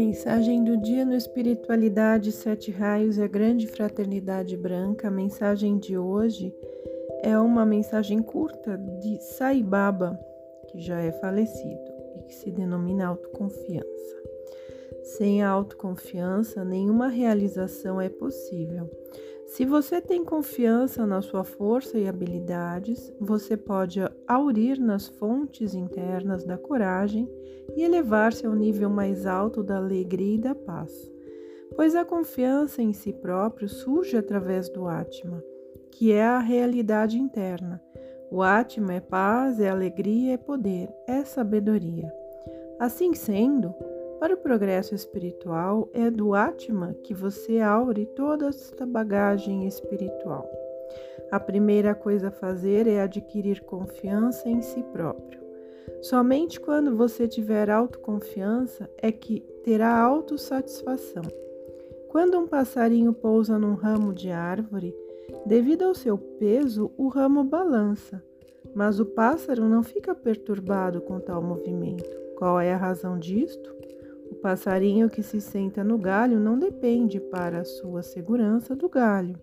Mensagem do dia no Espiritualidade Sete Raios e a Grande Fraternidade Branca. A mensagem de hoje é uma mensagem curta de Sai Baba, que já é falecido e que se denomina autoconfiança. Sem a autoconfiança, nenhuma realização é possível. Se você tem confiança na sua força e habilidades, você pode aurir nas fontes internas da coragem e elevar-se ao nível mais alto da alegria e da paz. Pois a confiança em si próprio surge através do Atma, que é a realidade interna. O Atma é paz, é alegria, é poder, é sabedoria. Assim sendo, para o progresso espiritual, é do Atma que você aure toda esta bagagem espiritual. A primeira coisa a fazer é adquirir confiança em si próprio. Somente quando você tiver autoconfiança é que terá autossatisfação. Quando um passarinho pousa num ramo de árvore, devido ao seu peso, o ramo balança, mas o pássaro não fica perturbado com tal movimento. Qual é a razão disto? O passarinho que se senta no galho não depende para a sua segurança do galho.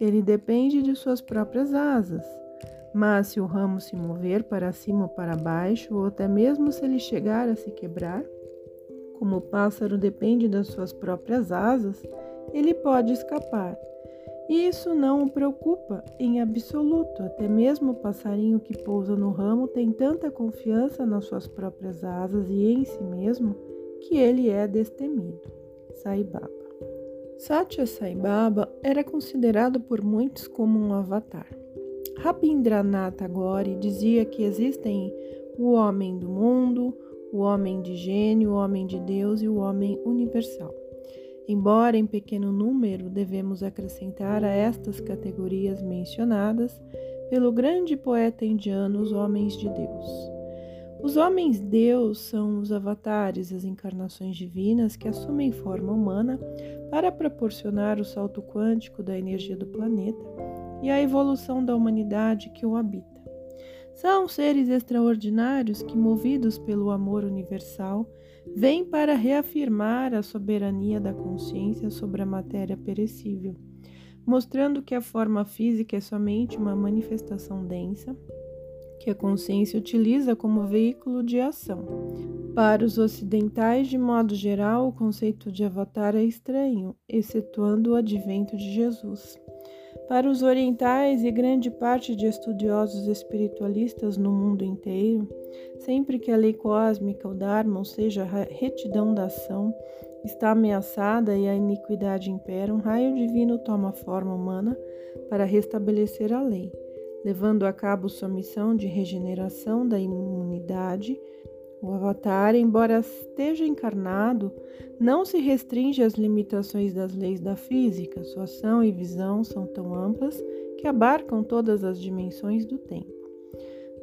Ele depende de suas próprias asas. Mas se o ramo se mover para cima ou para baixo, ou até mesmo se ele chegar a se quebrar, como o pássaro depende das suas próprias asas, ele pode escapar. E isso não o preocupa em absoluto. Até mesmo o passarinho que pousa no ramo tem tanta confiança nas suas próprias asas e em si mesmo que ele é destemido. Sai Baba. Satya Sai Baba era considerado por muitos como um avatar. Rabindranath Tagore dizia que existem o homem do mundo, o homem de gênio, o homem de Deus e o homem universal. Embora em pequeno número, devemos acrescentar a estas categorias mencionadas pelo grande poeta indiano os homens de Deus. Os homens Deus são os avatares, as encarnações divinas que assumem forma humana para proporcionar o salto quântico da energia do planeta e a evolução da humanidade que o habita. São seres extraordinários que, movidos pelo amor universal, vêm para reafirmar a soberania da consciência sobre a matéria perecível, mostrando que a forma física é somente uma manifestação densa que a consciência utiliza como veículo de ação. Para os ocidentais, de modo geral, o conceito de avatar é estranho, excetuando o advento de Jesus. Para os orientais e grande parte de estudiosos espiritualistas no mundo inteiro, sempre que a lei cósmica, o Dharma, ou seja, a retidão da ação, está ameaçada e a iniquidade impera, um raio divino toma forma humana para restabelecer a lei levando a cabo sua missão de regeneração da imunidade. O Avatar, embora esteja encarnado, não se restringe às limitações das leis da física. Sua ação e visão são tão amplas que abarcam todas as dimensões do tempo.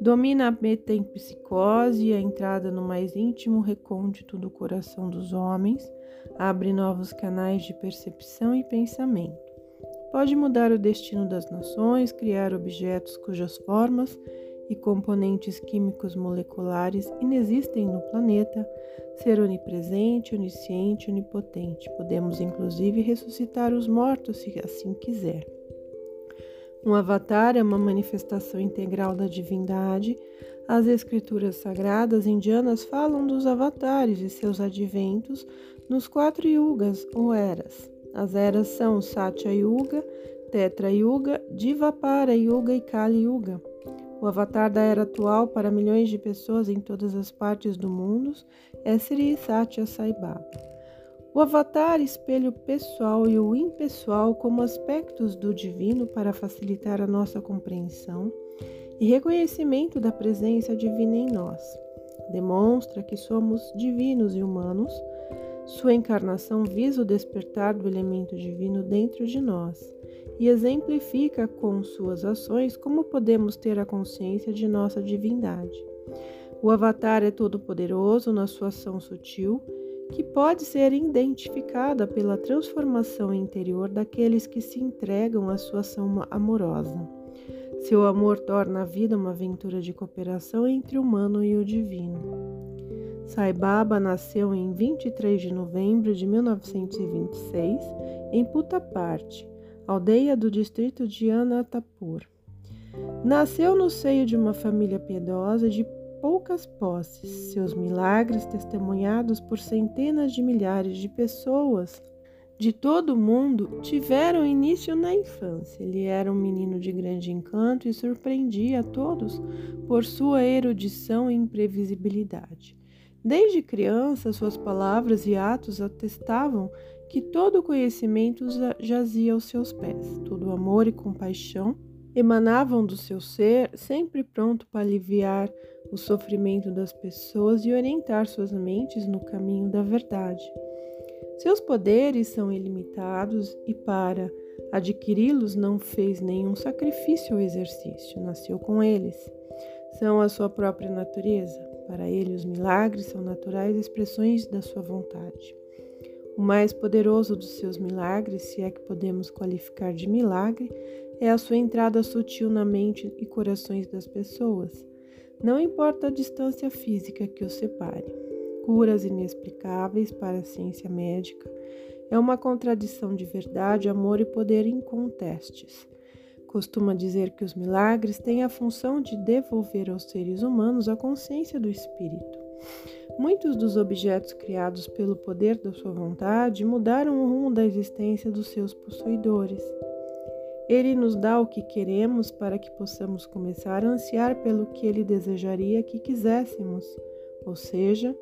Domina a metempsicose a entrada no mais íntimo recôndito do coração dos homens, abre novos canais de percepção e pensamento pode mudar o destino das nações, criar objetos cujas formas e componentes químicos moleculares inexistem no planeta, ser onipresente, onisciente, onipotente. Podemos inclusive ressuscitar os mortos se assim quiser. Um avatar é uma manifestação integral da divindade. As escrituras sagradas indianas falam dos avatares e seus adventos nos quatro yugas ou eras. As eras são Satya Yuga, Tetra Yuga, Divapara Yuga e Kali Yuga. O avatar da era atual para milhões de pessoas em todas as partes do mundo é Sri Satya Sai Baba. O avatar espelha o pessoal e o impessoal como aspectos do divino para facilitar a nossa compreensão e reconhecimento da presença divina em nós. Demonstra que somos divinos e humanos sua encarnação visa o despertar do elemento divino dentro de nós e exemplifica com suas ações como podemos ter a consciência de nossa divindade. O Avatar é todo-poderoso na sua ação sutil, que pode ser identificada pela transformação interior daqueles que se entregam à sua ação amorosa. Seu amor torna a vida uma aventura de cooperação entre o humano e o divino. Sai Baba nasceu em 23 de novembro de 1926 em Puttaparte, aldeia do distrito de Anantapur. Nasceu no seio de uma família piedosa de poucas posses, seus milagres testemunhados por centenas de milhares de pessoas de todo o mundo tiveram início na infância. Ele era um menino de grande encanto e surpreendia a todos por sua erudição e imprevisibilidade. Desde criança, suas palavras e atos atestavam que todo o conhecimento jazia aos seus pés, todo amor e compaixão emanavam do seu ser, sempre pronto para aliviar o sofrimento das pessoas e orientar suas mentes no caminho da verdade. Seus poderes são ilimitados e para adquiri-los não fez nenhum sacrifício ou exercício, nasceu com eles. São a sua própria natureza. Para ele, os milagres são naturais expressões da sua vontade. O mais poderoso dos seus milagres, se é que podemos qualificar de milagre, é a sua entrada sutil na mente e corações das pessoas. Não importa a distância física que os separe. Curas inexplicáveis para a ciência médica é uma contradição de verdade, amor e poder incontestes. Costuma dizer que os milagres têm a função de devolver aos seres humanos a consciência do espírito. Muitos dos objetos criados pelo poder da sua vontade mudaram o rumo da existência dos seus possuidores. Ele nos dá o que queremos para que possamos começar a ansiar pelo que ele desejaria que quiséssemos, ou seja,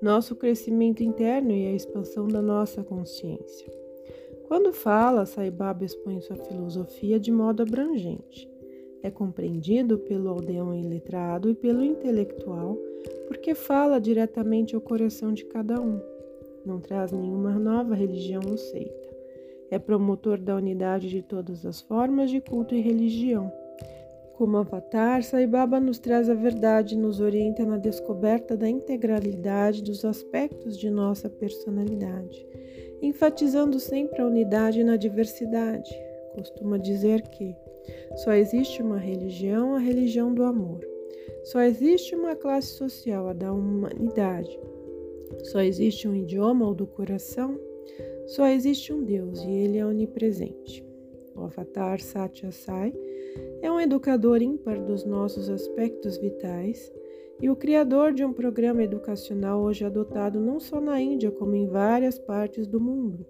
nosso crescimento interno e a expansão da nossa consciência. Quando fala, Sai Baba expõe sua filosofia de modo abrangente. É compreendido pelo aldeão iletrado e pelo intelectual, porque fala diretamente ao coração de cada um. Não traz nenhuma nova religião ou seita. É promotor da unidade de todas as formas de culto e religião. Como avatar, Sai Baba nos traz a verdade e nos orienta na descoberta da integralidade dos aspectos de nossa personalidade, enfatizando sempre a unidade na diversidade. Costuma dizer que só existe uma religião, a religião do amor. Só existe uma classe social, a da humanidade. Só existe um idioma, o do coração, só existe um Deus e ele é onipresente. O avatar Satya Sai é um educador ímpar dos nossos aspectos vitais e o criador de um programa educacional hoje adotado não só na Índia, como em várias partes do mundo,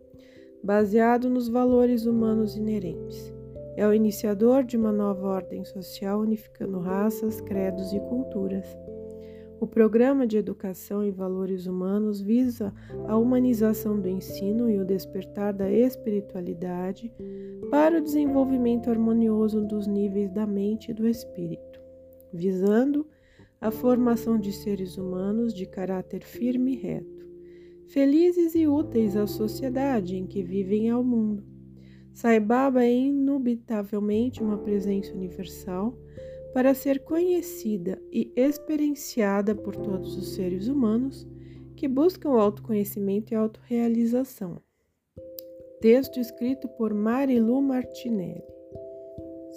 baseado nos valores humanos inerentes. É o iniciador de uma nova ordem social unificando raças, credos e culturas. O Programa de Educação em Valores Humanos visa a humanização do ensino e o despertar da espiritualidade para o desenvolvimento harmonioso dos níveis da mente e do espírito, visando a formação de seres humanos de caráter firme e reto, felizes e úteis à sociedade em que vivem e ao mundo. Sai Baba é inubitavelmente uma presença universal para ser conhecida e experienciada por todos os seres humanos que buscam autoconhecimento e autorrealização. Texto escrito por Marilu Martinelli.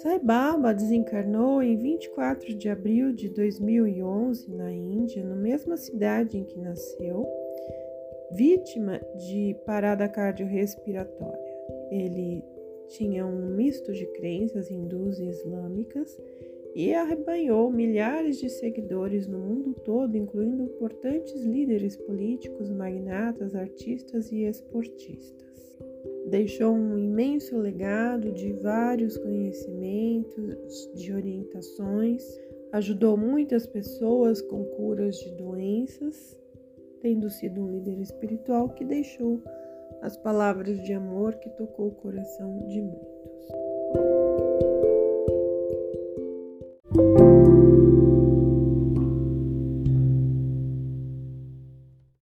Sai Baba desencarnou em 24 de abril de 2011 na Índia, na mesma cidade em que nasceu, vítima de parada cardiorrespiratória. Ele tinha um misto de crenças hindus e islâmicas e arrebanhou milhares de seguidores no mundo todo, incluindo importantes líderes políticos, magnatas, artistas e esportistas. Deixou um imenso legado de vários conhecimentos, de orientações, ajudou muitas pessoas com curas de doenças, tendo sido um líder espiritual que deixou as palavras de amor que tocou o coração de muitos.